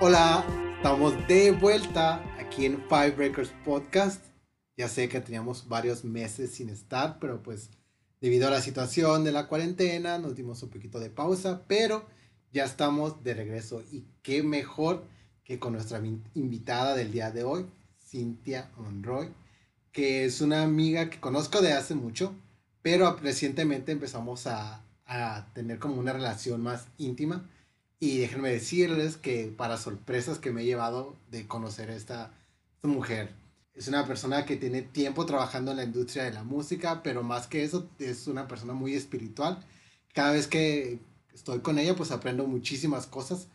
Hola, estamos de vuelta aquí en Five Breakers Podcast. Ya sé que teníamos varios meses sin estar, pero pues debido a la situación de la cuarentena nos dimos un poquito de pausa, pero ya estamos de regreso y qué mejor que con nuestra invitada del día de hoy, Cynthia Monroy, que es una amiga que conozco de hace mucho, pero recientemente empezamos a, a tener como una relación más íntima. Y déjenme decirles que para sorpresas que me he llevado de conocer a esta, esta mujer. Es una persona que tiene tiempo trabajando en la industria de la música, pero más que eso es una persona muy espiritual. Cada vez que estoy con ella, pues aprendo muchísimas cosas.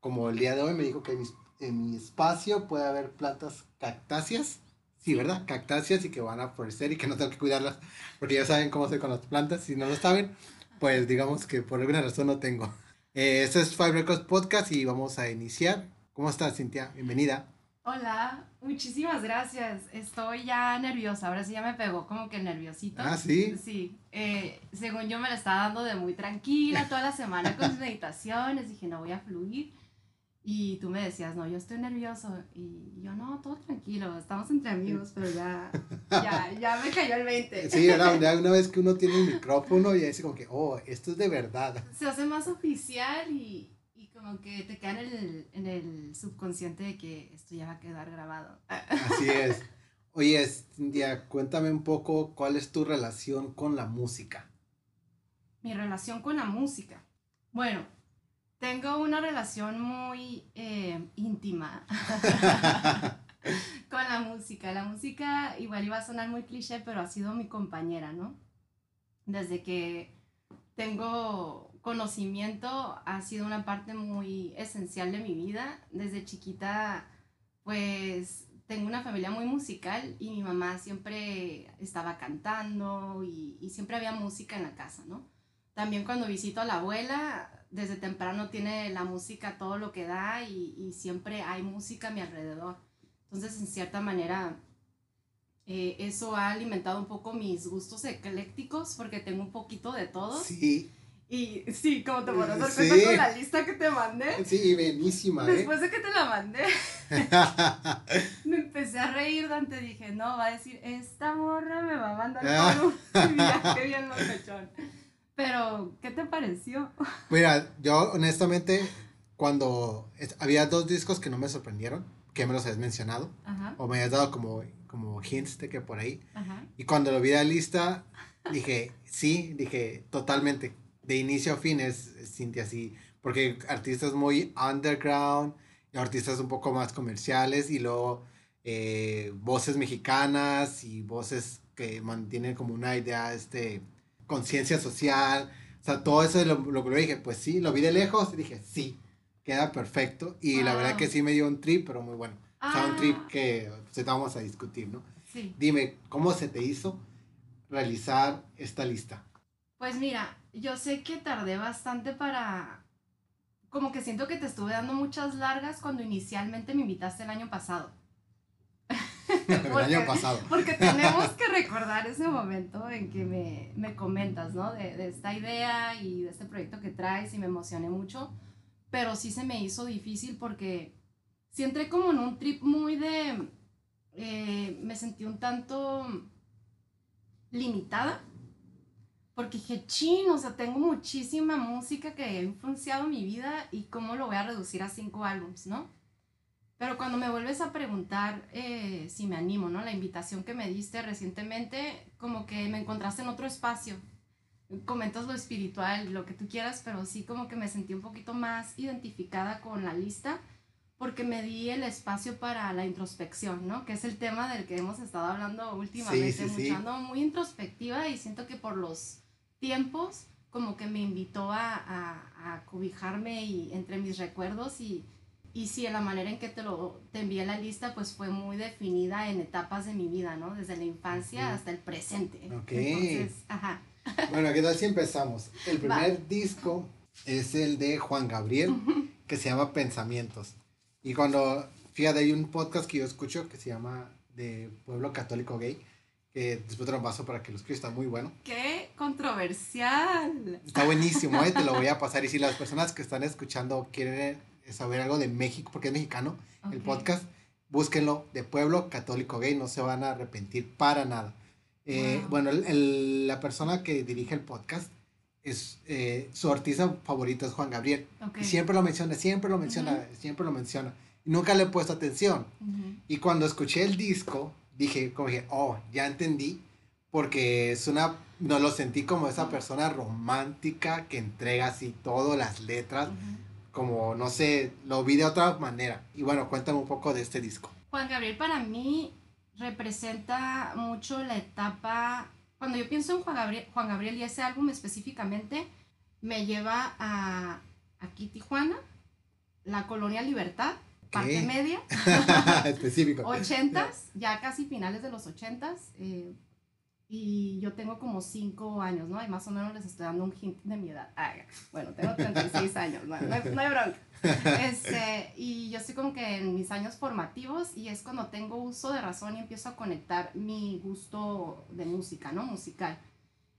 Como el día de hoy me dijo que en mi, en mi espacio puede haber plantas cactáceas. Sí, ¿verdad? Cactáceas y que van a florecer y que no tengo que cuidarlas porque ya saben cómo soy con las plantas. Si no lo saben, pues digamos que por alguna razón no tengo. Eh, este es Five Records Podcast y vamos a iniciar. ¿Cómo estás, Cintia? Bienvenida. Hola, muchísimas gracias. Estoy ya nerviosa, ahora sí ya me pegó como que nerviosito. Ah, sí. Sí, eh, según yo me la estaba dando de muy tranquila toda la semana con sus meditaciones, dije no voy a fluir. Y tú me decías, no, yo estoy nervioso. Y yo, no, todo tranquilo, estamos entre amigos, pero ya, ya, ya me cayó el 20. Sí, era una vez que uno tiene un micrófono y dice como que, oh, esto es de verdad. Se hace más oficial y, y como que te queda en el, en el subconsciente de que esto ya va a quedar grabado. Así es. Oye, Cintia, cuéntame un poco cuál es tu relación con la música. Mi relación con la música. Bueno, tengo una relación muy eh, íntima con la música. La música igual iba a sonar muy cliché, pero ha sido mi compañera, ¿no? Desde que tengo conocimiento ha sido una parte muy esencial de mi vida. Desde chiquita, pues tengo una familia muy musical y mi mamá siempre estaba cantando y, y siempre había música en la casa, ¿no? También cuando visito a la abuela, desde temprano tiene la música todo lo que da y, siempre hay música a mi alrededor. Entonces, en cierta manera, eh, eso ha alimentado un poco mis gustos eclécticos porque tengo un poquito de todo. Sí. Y sí, como te podrás dar cuenta con la lista que te mandé. Sí, buenísima. ¿eh? Después de que te la mandé, me empecé a reír, Dante. Dije, no, va a decir, esta morra me va a mandar todo un viaje bien pechón. Pero, ¿qué te pareció? Mira, yo honestamente, cuando había dos discos que no me sorprendieron, que me los has mencionado, o me has dado como, como hints de que por ahí, y cuando lo vi de la lista, dije, sí, dije, totalmente, de inicio a fin es, Cintia así, porque artistas muy underground, y artistas un poco más comerciales, y luego eh, voces mexicanas y voces que mantienen como una idea, este conciencia social, o sea, todo eso lo, lo, lo, dije, pues sí, lo vi de lejos y dije, sí, queda perfecto. Y la verdad que sí me dio un trip, pero muy bueno. O sea, un trip ah. que pues, vamos a discutir, ¿no? Sí. Dime, ¿cómo se te hizo realizar esta lista? Pues mira, yo sé que tardé bastante para... Como que siento que te estuve dando muchas largas cuando inicialmente me invitaste el año pasado. El año pasado. Porque tenemos que recordar ese momento en que me, me comentas, ¿no? De, de, esta idea y de este proyecto que traes y me emocioné mucho, pero sí se me hizo difícil porque sí entré como en un trip muy de... Eh, me sentí un tanto limitada porque dije, chin, o sea, tengo muchísima música que ha influenciado mi vida y cómo lo voy a reducir a cinco álbums, ¿no? Pero cuando me vuelves a preguntar eh, si me animo, ¿no? La invitación que me diste recientemente, como que me encontraste en otro espacio. Comentas lo espiritual, lo que tú quieras, pero sí como que me sentí un poquito más identificada con la lista porque me di el espacio para la introspección, ¿no? Que es el tema del que hemos estado hablando últimamente, sí, muy introspectiva y siento que por los tiempos como que me invitó a, a, a cobijarme y entre mis recuerdos y, y sí, la manera en que te lo te envié la lista, pues fue muy definida en etapas de mi vida, ¿no? Desde la infancia hasta el presente. Ok. Entonces, ajá. Bueno, ¿qué tal si empezamos? El primer disco es el de Juan Gabriel, que se llama Pensamientos. Y cuando, fíjate, hay un podcast que yo escucho que se llama de Pueblo Católico Gay, que después te lo paso para que lo escuches, está muy bueno. ¡Qué controversial! Está buenísimo, ¿eh? te lo voy a pasar. Y si las personas que están escuchando quieren saber algo de México, porque es mexicano, el podcast, búsquenlo de Pueblo Católico Gay, no se van a arrepentir para nada. Eh, bueno, la persona que dirige el podcast es eh, su artista favorito es Juan Gabriel. Y siempre lo menciona, siempre lo menciona, siempre lo menciona. nunca le he puesto atención. Y cuando escuché el disco, dije, como dije, oh, ya entendí, porque es una, no lo sentí como esa persona romántica que entrega así todas las letras, como, no sé, lo vi de otra manera. Y bueno, cuéntame un poco de este disco. Juan Gabriel para mí representa mucho la etapa cuando yo pienso en Juan Gabriel, Juan Gabriel y ese álbum específicamente, me lleva a aquí Tijuana, la colonia Libertad, parte media. Específico. Ochentas, ya casi finales de los ochentas. Eh, y yo tengo como cinco años, ¿no? Y más o menos les estoy dando un hint de mi edad. bueno, tengo 36 años, no, no, hay, no hay bronca. Este, y yo estoy como que en mis años formativos y es cuando tengo uso de razón y empiezo a conectar mi gusto de música, ¿no? Musical.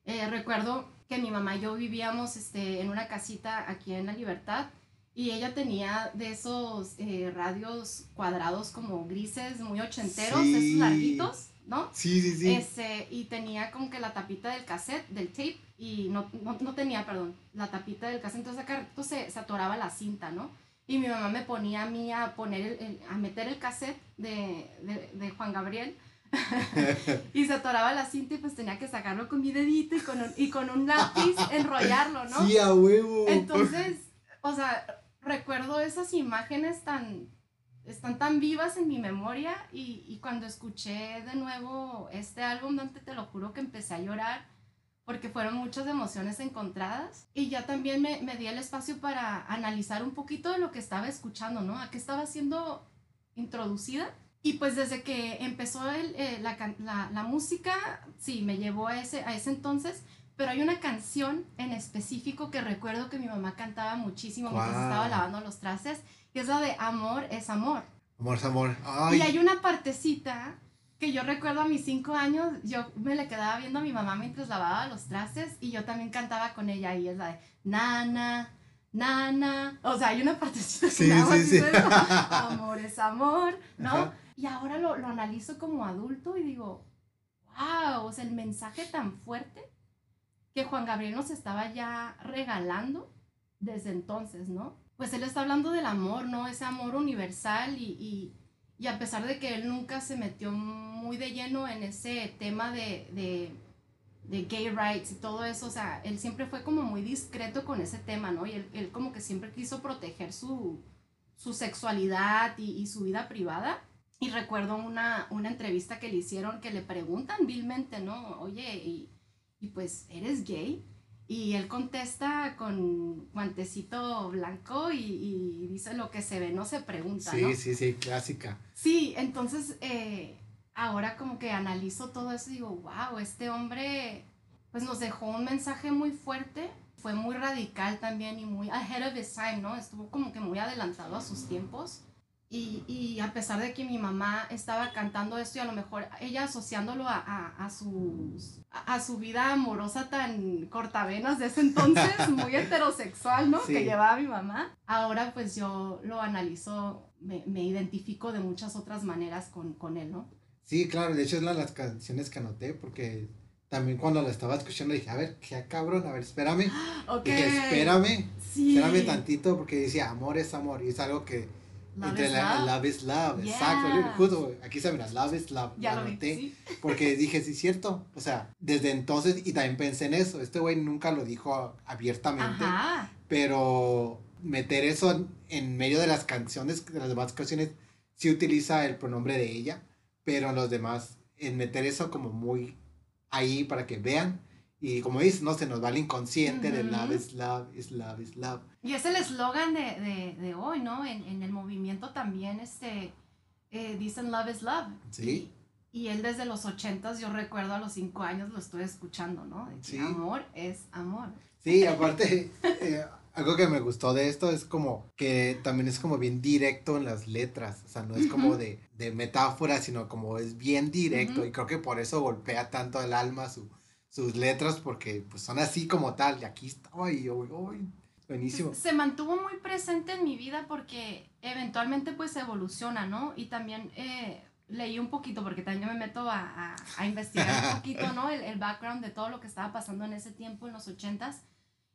Eh, recuerdo que mi mamá y yo vivíamos este, en una casita aquí en La Libertad y ella tenía de esos eh, radios cuadrados como grises, muy ochenteros, esos larguitos, ¿no? Sí, sí, sí. Este, y tenía como que la tapita del cassette, del tape, y no, no, no tenía, perdón, la tapita del cassette, entonces acá se, se atoraba la cinta, ¿no? Y mi mamá me ponía a mí a poner, el, a meter el cassette de, de, de Juan Gabriel. y se atoraba la cinta y pues tenía que sacarlo con mi dedito y con un, y con un lápiz enrollarlo, ¿no? Sí, a huevo. Entonces, o sea, recuerdo esas imágenes tan, están tan vivas en mi memoria y, y cuando escuché de nuevo este álbum, donde te lo juro que empecé a llorar porque fueron muchas emociones encontradas y ya también me, me, di el espacio para analizar un poquito de lo que estaba escuchando, ¿no? A qué estaba siendo introducida. Y pues desde que empezó el, eh, la, la, la, música, sí, me llevó a ese, a ese entonces, pero hay una canción en específico que recuerdo que mi mamá cantaba muchísimo wow. mientras estaba lavando los trastes, que es la de Amor es Amor. Amor es Amor. Ay. Y hay una partecita que yo recuerdo a mis cinco años, yo me le quedaba viendo a mi mamá mientras lavaba los trastes y yo también cantaba con ella y es la de nana, nana, o sea, hay una partecita sí, sí, sí. amor es amor, ¿no? Ajá. Y ahora lo, lo analizo como adulto y digo, wow, o sea, el mensaje tan fuerte que Juan Gabriel nos estaba ya regalando desde entonces, ¿no? Pues él está hablando del amor, ¿no? Ese amor universal y, y y a pesar de que él nunca se metió muy de lleno en ese tema de, de, de, gay rights y todo eso, o sea, él siempre fue como muy discreto con ese tema, ¿no? Y él, él como que siempre quiso proteger su, su sexualidad y, su vida privada. Y recuerdo una, una entrevista que le hicieron que le preguntan vilmente, ¿no? Oye, y, y pues, ¿eres gay? Y él contesta con guantecito blanco y, y, dice lo que se ve, no se pregunta. Sí, ¿no? sí, sí, clásica. Sí, entonces eh, ahora como que analizo todo eso y digo, wow, este hombre pues nos dejó un mensaje muy fuerte, fue muy radical también y muy ahead of his time, ¿no? Estuvo como que muy adelantado a sus tiempos. Y, y, a pesar de que mi mamá estaba cantando esto y a lo mejor ella asociándolo a, a, a, sus, a, su vida amorosa tan cortavenas de ese entonces, muy heterosexual, ¿no? Sí. Que llevaba mi mamá. Ahora pues yo lo analizo, me, me identifico de muchas otras maneras con, con él, ¿no? Sí, claro, de hecho es la, las canciones que anoté porque también cuando la estaba escuchando dije, a ver, qué cabrón, a ver, espérame. Okay. Dije, espérame, sí. espérame tantito porque decía, amor es amor y es algo que Love Entre la, love. love is love, Yeah. exacto. Justo aquí se mira, love is love. Ya lo vi, anoté sí. porque dije, sí, cierto. O sea, desde entonces, y también pensé en eso. Este güey nunca lo dijo abiertamente, Ajá. pero meter eso en, en medio de las canciones, de las demás canciones, sí utiliza el pronombre de ella, pero en los demás, en meter eso como muy ahí para que vean. Y como dices, no se nos va el inconsciente de love is love, is love, is love. Y es el eslogan de, de, de hoy, ¿no? En, en el movimiento también este, eh, dicen love is love. Sí. Y, y él desde los ochentas, yo recuerdo a los cinco años lo estoy escuchando, ¿no? De que Sí. Amor es amor. Sí, aparte, eh, algo que me gustó de esto es como que también es como bien directo en las letras, o sea, no es como Ujú. de, de metáfora, sino como es bien directo Ujú. y creo que por eso golpea tanto el alma su, sus letras porque pues son así como tal y aquí estaba y yo, uy, Buenísimo. Se mantuvo muy presente en mi vida porque eventualmente pues evoluciona, ¿no? Y también eh, leí un poquito, porque también yo me meto a, a, investigar un poquito, ¿no? El, el, background de todo lo que estaba pasando en ese tiempo, en los ochentas.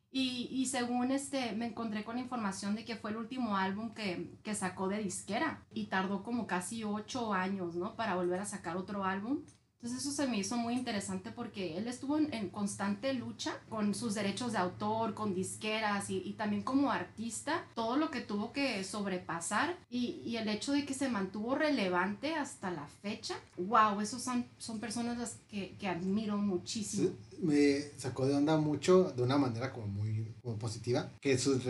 Y, y, según este, me encontré con la información de que fue el último álbum que, que sacó de disquera. Y tardó como casi ocho años, ¿no? Para volver a sacar otro álbum. Entonces eso se me hizo muy interesante porque él estuvo en, constante lucha con sus derechos de autor, con disqueras y, y, también como artista, todo lo que tuvo que sobrepasar y, y, el hecho de que se mantuvo relevante hasta la fecha, wow, esos son, son personas las que, que admiro muchísimo. me sacó de onda mucho, de una manera como muy como positiva, que sus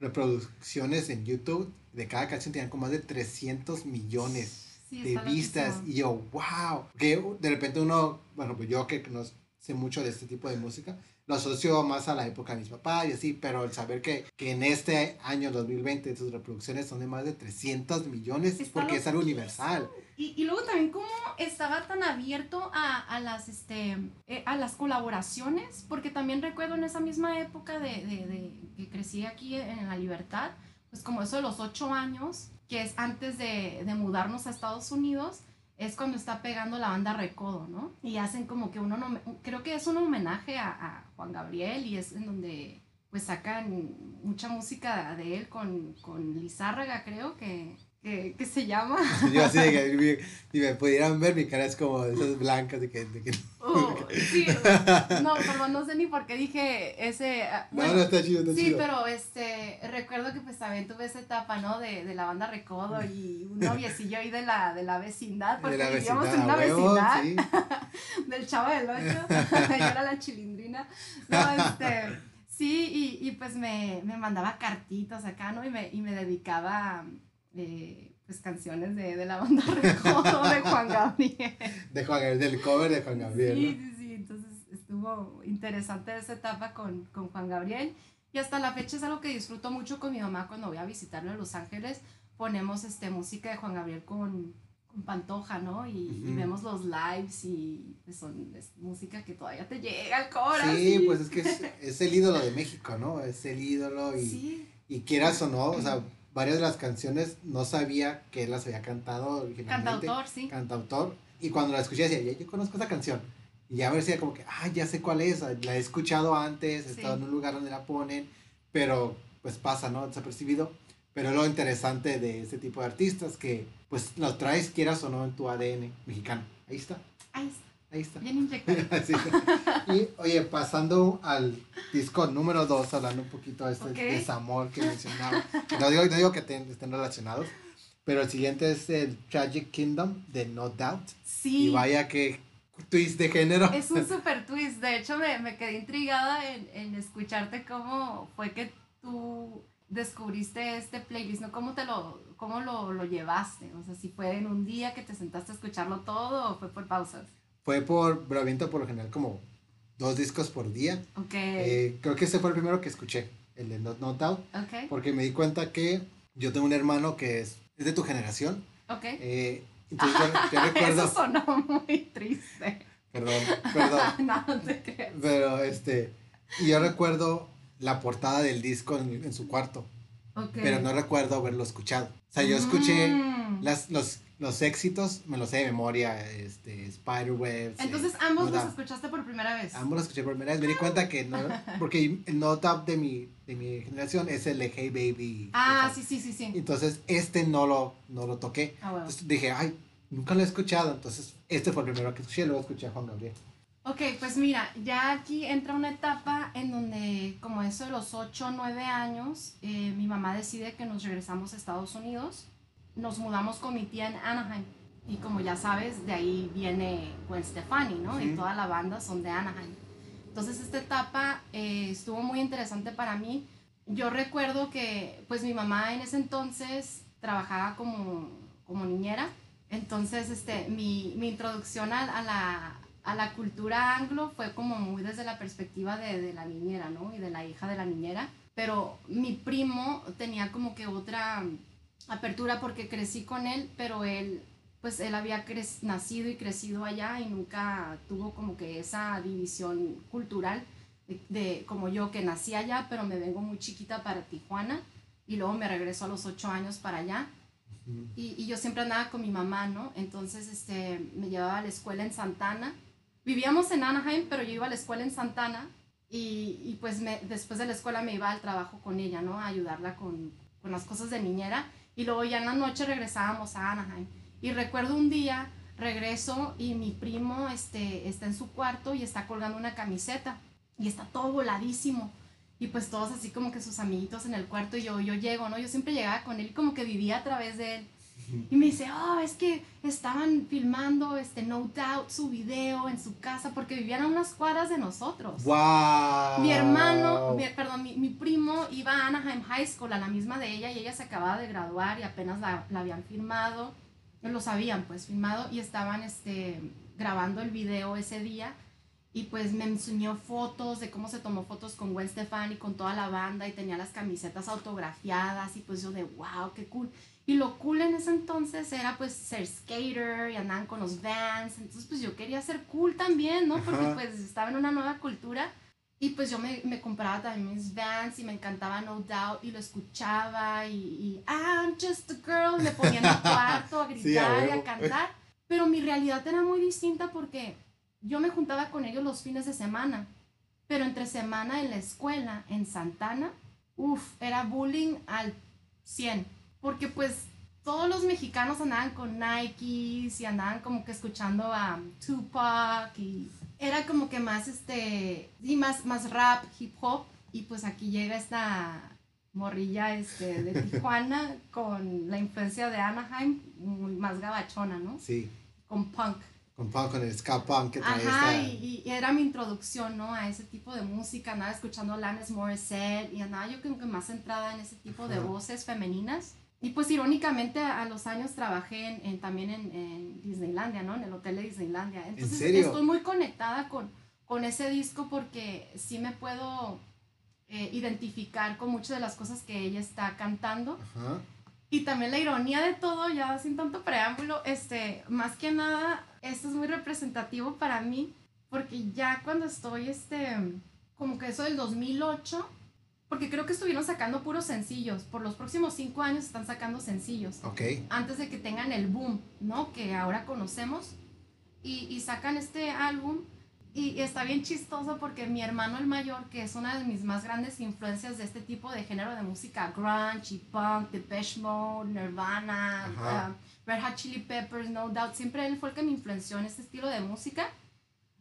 reproducciones en YouTube de cada canción tenían como más de 300 millones de vistas y yo, wow, que de repente uno, bueno, pues yo que no sé mucho de este tipo de música, lo asocio más a la época de mis papás y así, pero el saber que, que en este año 2020 sus reproducciones son de más de 300 millones porque es algo universal. Y, y, luego también cómo estaba tan abierto a, a las, este, eh, a las colaboraciones, porque también recuerdo en esa misma época de, de, de que crecí aquí en la libertad, pues como eso de los ocho años, que es antes de, de, mudarnos a Estados Unidos, es cuando está pegando la banda Recodo, ¿no? Y hacen como que uno, no, creo que es un homenaje a, Juan Gabriel y es en donde pues sacan mucha música de él con, con Lizárraga, creo que que, que, se llama. Yo así de que si me pudieran ver, mi cara es como de esas blancas de que... De que oh, sí, no, perdón, no sé ni por qué dije ese... Ah, bueno, no, no, está chido, está sí, chido. pero este, recuerdo que pues también tuve esa etapa, ¿no? De, de la banda Recodo y un noviecillo ahí de la, de la vecindad, porque la vivíamos en una vecindad sí. del Chavo del Ocho, yo era la chilindrina. No, este, sí, y, y pues me, me mandaba cartitas acá, ¿no? Y me, y me dedicaba eh, pues canciones de, de la banda Recodo de Juan Gabriel. De Juan Gabriel, del cover de Juan Gabriel. Sí, sí, sí, entonces estuvo interesante esa etapa con, con Juan Gabriel y hasta la fecha es algo que disfruto mucho con mi mamá cuando voy a visitarlo a Los Ángeles. Ponemos este, música de Juan Gabriel con, con Pantoja, ¿no? Y, uh -huh. y, vemos los lives y pues son es música que todavía te llega al corazón. Sí, sí, pues es que es, es, el ídolo de México, ¿no? Es el ídolo y, sí. y quieras o no, o sea varias de las canciones no sabía que él las había cantado originalmente. Cantautor, sí. Cantautor. Y cuando la escuché decía, yo conozco esa canción. Y ya me decía como que, ah, ya sé cuál es, la he escuchado antes, he sí. estado en un lugar donde la ponen, pero pues pasa, ¿no? Desapercibido. Pero lo interesante de este tipo de artistas que pues los traes, quieras o no, en tu ADN mexicano. Ahí está. Ahí está. Ahí está. Bien inyectado. sí. Y oye, pasando al disco número 2, hablando un poquito de este okay. desamor que mencionaba. No digo, no digo que estén relacionados, pero el siguiente es el Tragic Kingdom de No Doubt. Sí. Y vaya que twist de género. Es un super twist. De hecho, me, me quedé intrigada en, en escucharte cómo fue que tú descubriste este playlist, ¿no? ¿Cómo te lo, cómo lo, lo llevaste? O sea, si fue en un día que te sentaste a escucharlo todo o fue por pausas fue por, aviento por lo general como dos discos por día. Ok. Eh, creo que ese fue el primero que escuché, el de Not Not Out. Ok. Porque me di cuenta que yo tengo un hermano que es, es de tu generación. Ok. Eh, entonces yo, yo recuerdo... Eso sonó muy triste. Perdón, perdón. no, no te creas. Pero este, y yo recuerdo la portada del disco en, en su cuarto. Okay. Pero no recuerdo haberlo escuchado. O sea, yo escuché mm. las, los, los éxitos, me los sé de memoria, este, Spiderweb. Entonces, ambos los escuchaste por primera vez. Ambos los escuché por primera vez. Me di cuenta que no, porque el no top de mi, de mi generación es el de Hey Baby. Ah, sí, sí, sí, sí. Entonces, este no lo, no lo toqué. Ah, bueno. Entonces dije, ay, nunca lo he escuchado. Entonces, este fue el primero que escuché, luego escuché a Juan Gabriel. Ok, pues mira, ya aquí entra una etapa en donde, como eso de los 8 o 9 años, eh, mi mamá decide que nos regresamos a Estados Unidos. Nos mudamos con mi tía en Anaheim. Y como ya sabes, de ahí viene Gwen Stefani, ¿no? Sí. Y toda la banda son de Anaheim. Entonces esta etapa eh, estuvo muy interesante para mí. Yo recuerdo que pues mi mamá en ese entonces trabajaba como, como niñera. Entonces este, mi, mi introducción a, a la, a la cultura anglo fue como muy desde la perspectiva de, de, la niñera, ¿no? Y de la hija de la niñera. Pero mi primo tenía como que otra apertura porque crecí con él, pero él, pues él había nacido y crecido allá y nunca tuvo como que esa división cultural de, de- como yo que nací allá, pero me vengo muy chiquita para Tijuana y luego me regreso a los ocho años para allá. Y, y yo siempre andaba con mi mamá, ¿no? Entonces este, me llevaba a la escuela en Santana. Vivíamos en Anaheim, pero yo iba a la escuela en Santana y, y pues me- después de la escuela me iba al trabajo con ella, ¿no? A ayudarla con, con las cosas de niñera. Y luego ya en la noche regresábamos a Anaheim. Y recuerdo un día, regreso y mi primo este, está en su cuarto y está colgando una camiseta y está todo voladísimo. Y pues todos así como que sus amiguitos en el cuarto y yo, yo llego, ¿no? Yo siempre llegaba con él y como que vivía a través de él. Y me dice, oh, es que estaban filmando este No Doubt su video en su casa porque vivían a unas cuadras de nosotros. ¡Wow! Mi hermano, mi- perdón, mi, mi primo iba a Anaheim High School, a la misma de ella, y ella se acababa de graduar y apenas la, la habían filmado, lo sabían pues, filmado, y estaban este, grabando el video ese día, y pues me enseñó fotos de cómo se tomó fotos con Gwen Stefani, con toda la banda, y tenía las camisetas autografiadas, y pues yo de, wow, qué cool. Y lo cool en ese entonces era pues ser skater y andaban con los vans. Entonces pues yo quería ser cool también, ¿no? Porque Ajá. pues estaba en una nueva cultura. Y pues yo me, me compraba también mis vans y me encantaba No Doubt y lo escuchaba y, y I'm just a girl, me ponía en el cuarto a Sí, gritar y huevo. a cantar. Pero mi realidad era muy distinta porque yo me juntaba con ellos los fines de semana. Pero entre semana en la escuela, en Santana, uff, era bullying al 100. Porque pues todos los mexicanos andaban con Nikes y andaban como que escuchando a Tupac y era como que más este, y más, más rap, hip hop. Y pues aquí llega esta morrilla este, de Tijuana con la influencia de Anaheim, más gabachona, ¿no? Sí, Con punk. con, con el ska punk que trae Ajá, esta... y, y era mi introducción, ¿no? A ese tipo de música, andaba escuchando Alanis Morissette y andaba yo creo que más centrada en ese tipo de Ajá. voces femeninas. Y pues irónicamente a, a los años trabajé en, en- también en, en Disneylandia, ¿no? En el hotel de Disneylandia. Entonces serio? estoy muy conectada con, con ese disco porque sí me puedo eh, identificar con muchas de las cosas que ella está cantando. Ajá. Y también la ironía de todo, ya sin tanto preámbulo, este, más que nada, esto es muy representativo para mí, porque ya cuando estoy, este, como que eso del 2008, porque creo que estuvieron sacando puros sencillos, por los próximos cinco años están sacando sencillos, Ok. antes de que tengan el boom, ¿no? Que ahora conocemos, y, y sacan este álbum, y, y está bien chistoso porque mi hermano el mayor, que es una de mis más grandes influencias de este tipo de género de música, grunge y punk, Depeche Mode, Nirvana, uh, Red Hot Chili Peppers, No Doubt, siempre él fue el que me influenció en este estilo de música.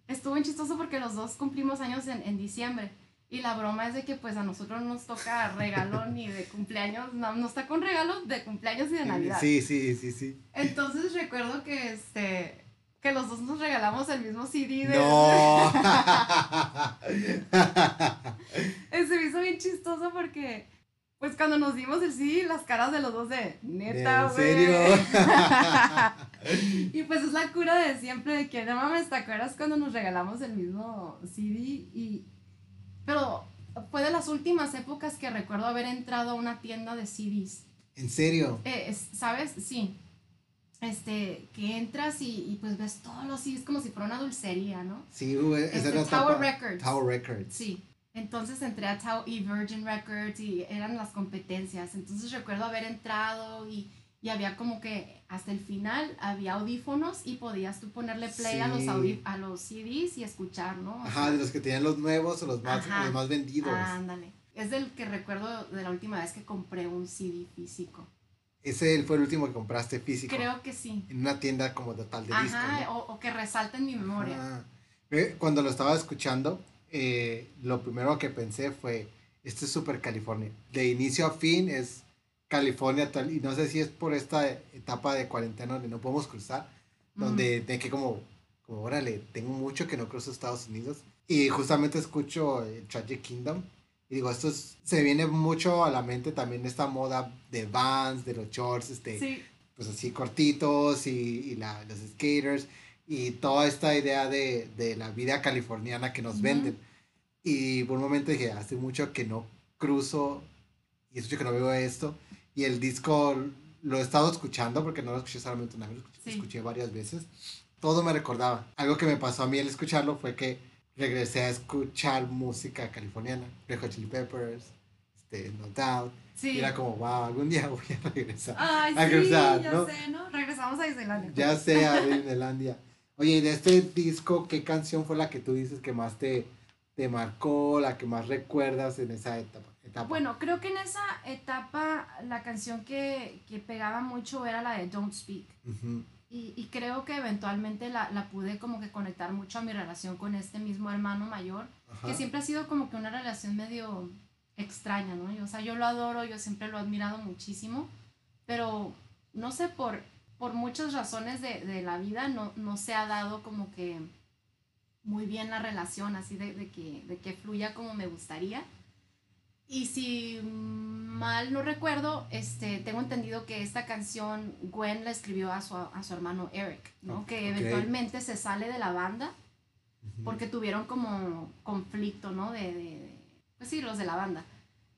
Estuvo bien chistoso porque los dos cumplimos años en, en diciembre. Y la broma es de que pues a nosotros no nos toca regalo ni de cumpleaños, no, nos toca un regalo de cumpleaños y de Navidad. Sí, sí, sí, sí. Entonces recuerdo que este que los dos nos regalamos el mismo CD de No. Eh, Se me hizo bien chistoso porque pues cuando nos dimos el CD, las caras de los dos de neta, ¿En güey. serio? y pues es la cura de siempre de que no mames, ¿te acuerdas cuando nos regalamos el mismo CD? Y pero fue de las últimas épocas que recuerdo haber entrado a una tienda de CDs. ¿En serio? Eh, es- ¿Sabes? Sí. Este, que entras y, y, pues ves todos los CDs como si fuera una dulcería, ¿no? Sí. Esa Este, Tower Records. Tower Records. Sí. Entonces entré a Tao y Virgin Records y eran las competencias. Entonces recuerdo haber entrado y, y había como que hasta el final había audífonos y podías tú ponerle play a, los audi- a los CDs y escuchar, ¿no? O Ajá, sea, de los que tenían los nuevos o los más, Ajá. los más vendidos. ándale. Es del que recuerdo de la última vez que compré un CD físico. Ese fue el último que compraste físico. Creo que sí. En una tienda como de tal de. Ajá, ¿no? o, o que resalta en mi memoria. Ah. Ve, Cuando lo estaba escuchando, eh, lo primero que pensé fue, esto es Super California. De inicio a fin es California tal, y no sé si es por esta etapa de cuarentena donde no podemos cruzar, Mm. donde de que como, como, órale, tengo mucho que no cruzo Estados Unidos. Y justamente escucho eh, Tragic Kingdom. Y digo, esto es- se viene mucho a la mente también esta moda de Vans, de los shorts, este, Sí, pues así cortitos y, y la- los skaters y toda esta idea de, de la vida californiana que nos venden. Y por un momento dije, hace mucho que no cruzo y hace mucho que no veo esto. Y el disco lo he estado escuchando porque no lo escuché solamente una vez, lo escuché, Sí. escuché varias veces. Todo me recordaba. Algo que me pasó a mí al escucharlo fue que regresé a escuchar música californiana, Red Hot Chili Peppers, este, No Doubt. Sí. Y era como, wow, algún día voy a regresar. Ay, a sí, regresar, ya ¿no? sé, ¿no? Regresamos a Disneylandia. Ya sé, a Disneylandia. Oye, y de este disco, ¿qué canción fue la que tú dices que más te, te marcó, la que más recuerdas en esa etapa? Etapa? Bueno, creo que en esa etapa la canción que, que pegaba mucho era la de Don't Speak. Ujú, Y, y creo que eventualmente la, la pude como que conectar mucho a mi relación con este mismo hermano mayor, ajá. que siempre ha sido como que una relación medio extraña, ¿no? Y, o sea, yo lo adoro, yo siempre lo he admirado muchísimo, pero no sé, por, por muchas razones de, de la vida no, no se ha dado como que muy bien la relación, así de, de que, de que fluya como me gustaría. Y si mal no recuerdo, este, tengo entendido que esta canción Gwen la escribió a su, a su hermano Eric, ¿no? Que eventualmente se sale de la banda porque tuvieron como conflicto, ¿no? De, de- de- pues sí, los de la banda.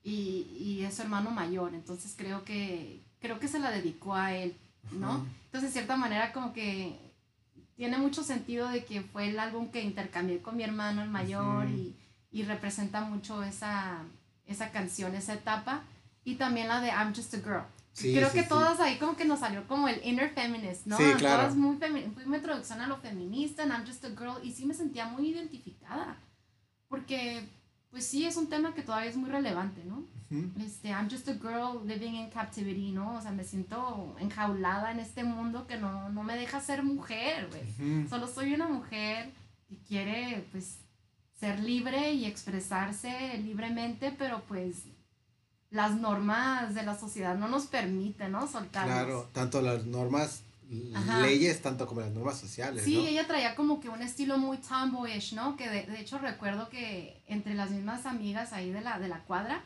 Y, y es su hermano mayor, entonces creo que, creo que se la dedicó a él, ¿no? Ajá. Entonces, de cierta manera, como que tiene mucho sentido de que fue el álbum que intercambié con mi hermano el mayor y, y representa mucho esa, esa canción, esa etapa. Y también la de I'm Just a Girl. Sí, Creo sí, que sí. todas ahí como que nos salió como el inner feminist, ¿no? Sí, claro. Todas muy fue mi introducción a lo feminista, en I'm Just a Girl, y sí me sentía muy identificada. Porque, pues sí, es un tema que todavía es muy relevante, ¿no? Ujú. Este, I'm just a girl living in captivity, ¿no? O sea, me siento enjaulada en este mundo que no, no me deja ser mujer, güey. Ujú. Solo soy una mujer que quiere, pues, ser libre y expresarse libremente, pero pues las normas de la sociedad no nos permiten, ¿no? Soltarnos. Claro, tanto las normas, Ajá. leyes, tanto como las normas sociales, Sí, ¿no? ella traía como que un estilo muy tomboyish, ¿no? Que de, de hecho recuerdo que entre las mismas amigas ahí de la, de la cuadra,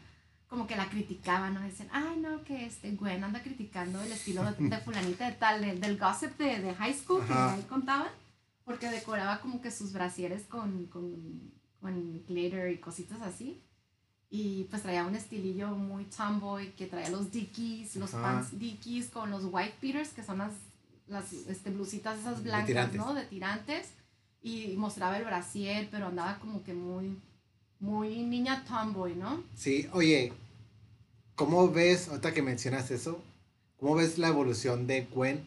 como que la criticaban, ¿no? Dicen, ay, no, que este Gwen anda criticando el estilo de, de fulanita de tal, del- del gossip de, de high school que Ajá. ahí contaban, porque decoraba como que sus brasieres con, con, con glitter y cositas así. Y pues traía un estilillo muy tomboy, que traía los dickies, los Ajá. pants dickies con los white beaters, que son las, las este, blusitas esas De blancas, tirantes. ¿no? De tirantes. Y mostraba el brasier, pero andaba como que muy, muy niña tomboy, ¿no? Sí, oye, ¿cómo ves, ahorita que mencionas eso, cómo ves la evolución de Gwen,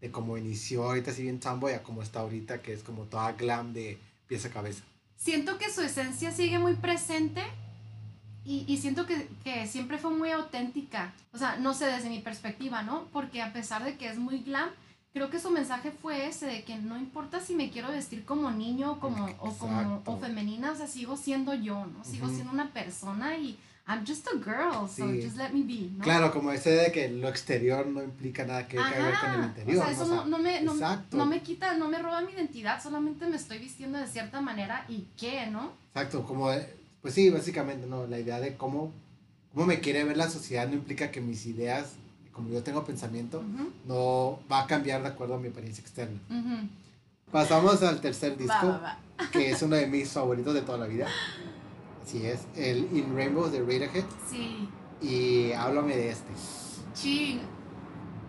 de cómo inició ahorita así bien tomboy a cómo está ahorita, que es como toda glam de pies a cabeza? Siento que su esencia sigue muy presente y, y siento que, que siempre fue muy auténtica. O sea, no sé desde mi perspectiva, ¿no? Porque a pesar de que es muy glam, creo que su mensaje fue ese de que no importa si me quiero vestir como niño como, o como o femenina, o sea, sigo siendo yo, ¿no? Sigo siendo una persona y I'm just a girl, so Sí. just let me be, ¿no? Claro, como ese de que lo exterior no implica nada que, que ver con el interior. O sea, eso ¿no? no, no me, no, no me quita, no me roba mi identidad, solamente me estoy vistiendo de cierta manera y qué, ¿no? Exacto, como, pues sí, básicamente, ¿no? La idea de cómo, cómo me quiere ver la sociedad no implica que mis ideas, como yo tengo pensamiento, Ujú, no va a cambiar de acuerdo a mi apariencia externa. ujú. Pasamos al tercer disco, Va, va, va. que es uno de mis favoritos de toda la vida. Así es, el In Rainbow de Radiohead. Sí. Y háblame de este. Chin.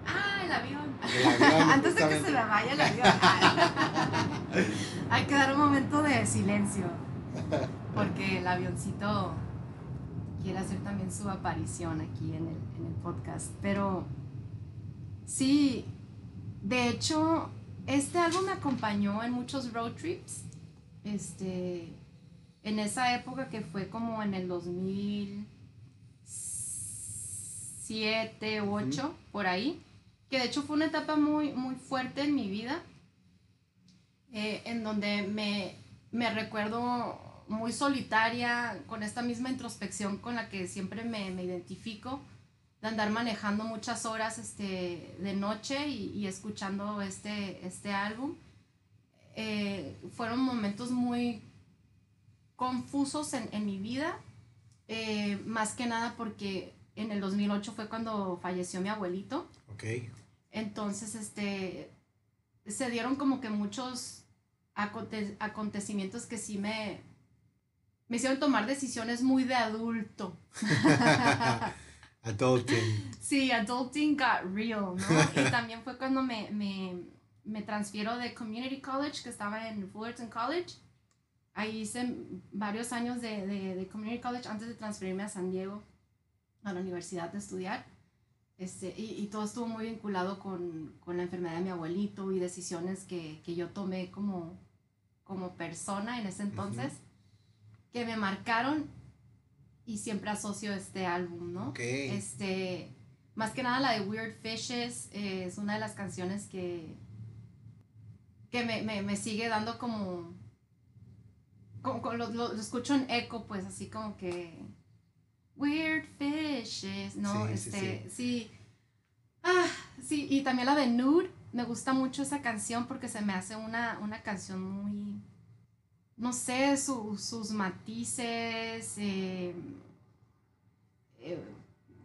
Ah, el avión. El avión, Antes de que se me vaya el avión. Hay que dar un momento de silencio. Porque el avioncito quiere hacer también su aparición aquí en el, en el podcast. Pero sí, de hecho, este álbum me acompañó en muchos road trips. Este, en esa época que fue como en el 2007, 8, por ahí. Que de hecho fue una etapa muy, muy fuerte en mi vida. eh, en donde me, me recuerdo muy solitaria, con esta misma introspección con la que siempre me, me identifico, de andar manejando muchas horas este, de noche y, y escuchando este, este álbum. Eh, fueron momentos muy confusos en, en mi vida, eh, más que nada porque en el 2008 fue cuando falleció mi abuelito. Ok. Entonces, este, se dieron como que muchos aconte- acontecimientos que sí me, me hicieron tomar decisiones muy de adulto. Adulting. Sí, adulting got real, ¿no? Y también fue cuando me, me, me transfiero de Community College, que estaba en Fullerton College, ahí hice varios años de, de, de community college antes de transferirme a San Diego, a la universidad de estudiar. Este, y, y, todo estuvo muy vinculado con, con, la enfermedad de mi abuelito y decisiones que, que yo tomé como, como persona en ese entonces, que me marcaron y siempre asocio este álbum, ¿no? Okay. Este, más que nada la de Weird Fishes eh, es una de las canciones que, que me, me, me sigue dando como, como, lo, lo, lo, escucho en eco, pues así como que Weird Fishes, ¿no? Sí, este, sí, sí. sí. Ah, sí, y también la de Nude, me gusta mucho esa canción porque se me hace una, una canción muy, no sé, su, sus matices, eh, eh,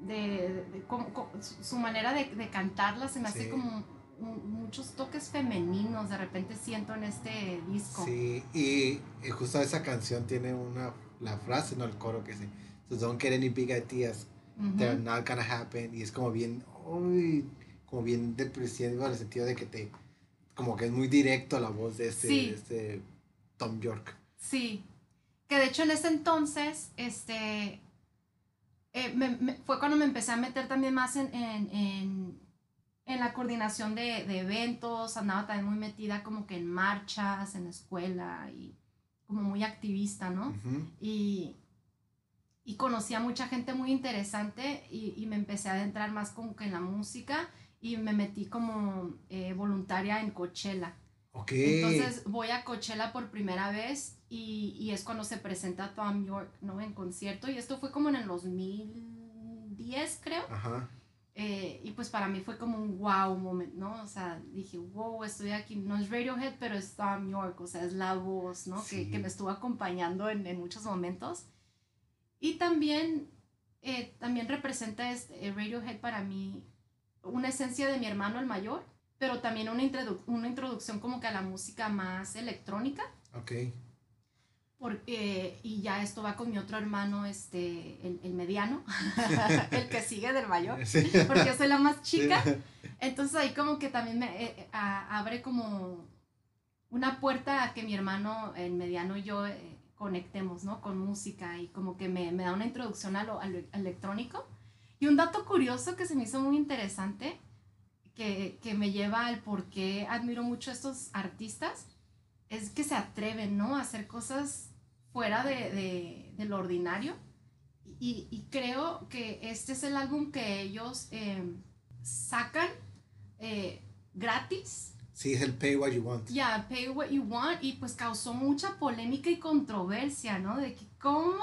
de, de, de como, como, su, su, manera de, de, cantarla se me hace como muchos toques femeninos, de repente siento en este disco. Sí, y, y justo esa canción tiene una, la frase, no el coro que dice, so don't get any big ideas, Ujú. they're not gonna happen, y es como bien, uy, como bien depresivo en el sentido de que te, como que es muy directo la voz de este, Sí. de este Tom York. Sí, que de hecho en ese entonces, este, eh, me- me- fue cuando me empecé a meter también más en, en, en, en la coordinación de, de eventos, andaba también muy metida como que en marchas, en la escuela y como muy activista, ¿no? Y, y conocí a mucha gente muy interesante y, y me empecé a adentrar más como que en la música y me metí como eh, voluntaria en Coachella. Ok. Entonces voy a Coachella por primera vez y, y es cuando se presenta Tom York, ¿no? En concierto. Y esto fue como en el 2010, creo. Ajá. Eh, y pues para mí fue como un wow moment, ¿no? O sea, dije, wow, estoy aquí. No es Radiohead, pero es Tom York, o sea, es la voz, ¿no? Sí. Que, que me estuvo acompañando en, en muchos momentos. Y también, eh, también representa este, eh, Radiohead para mí una esencia de mi hermano el mayor, pero también una, introdu- una introducción como que a la música más electrónica. Ok. Porque, y ya esto va con mi otro hermano, este, el, el mediano, el que sigue del mayor, Sí. porque yo soy la más chica. Sí. Entonces ahí como que también me eh, eh, a- abre como una puerta a que mi hermano, el mediano y yo eh, conectemos, ¿no? Con música y como que me, me da una introducción a lo, a lo electrónico. Y un dato curioso que se me hizo muy interesante, que, que me lleva al por qué admiro mucho a estos artistas, es que se atreven, ¿no? A hacer cosas fuera de, de, de lo ordinario. Y, y creo que este es el álbum que ellos eh, sacan eh, gratis. Sí, es el pay what you want. Ya, pay what you want. Y pues causó mucha polémica y controversia, ¿no? De que, ¿cómo?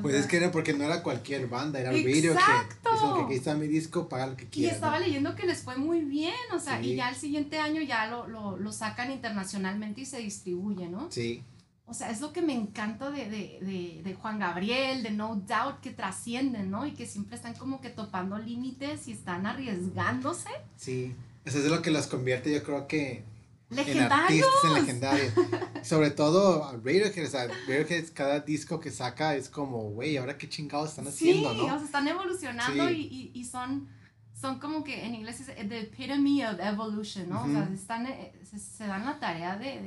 Pues es que era porque no era cualquier banda, era. Exacto. Es como que aquí está mi disco, paga lo que Y quieras. estaba ¿no? leyendo que les fue muy bien, o sea, Sí. y ya el siguiente año ya lo, lo, lo sacan internacionalmente y se distribuye, ¿no? Sí, O sea, es lo que me encanta de, de, de, de Juan Gabriel, de No Doubt, que trascienden, ¿no? Y que siempre están como que topando límites y están arriesgándose. sí. Eso es lo que los convierte, yo creo que en ¡Legendarios! artistas, en legendarios. Sobre todo a Radiohead, o sea, Radiohead cada disco que saca es como, güey, ahora qué chingados están haciendo, sí, ¿no? o sea, están evolucionando Sí. y, y, y son, son como que en inglés es the epitome of evolution, ¿no? O sea, están, eh, se, se dan la tarea de-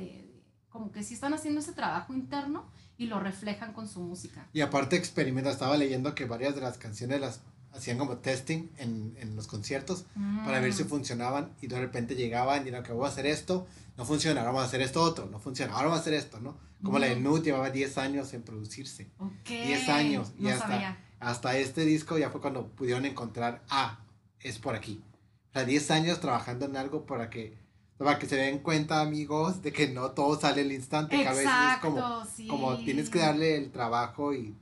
como que sí están haciendo ese trabajo interno y lo reflejan con su música. Y aparte experimenta, estaba leyendo que varias de las canciones las hacían como testing en, en los conciertos para ver si Mm. funcionaban y de repente llegaban y era que voy a hacer esto, no funciona, ahora vamos a hacer esto otro, no funciona, ahora vamos a hacer esto, ¿no? Como la de Mm. Nude llevaba 10 años en producirse. Ok. 10 años, y hasta- sabía. Hasta este disco ya fue cuando pudieron encontrar, ah, es por aquí. O sea, 10 años trabajando en algo para que, para que se den cuenta, amigos, de que no todo sale al instante, que a veces es Exacto, como, sí. como tienes que darle el trabajo y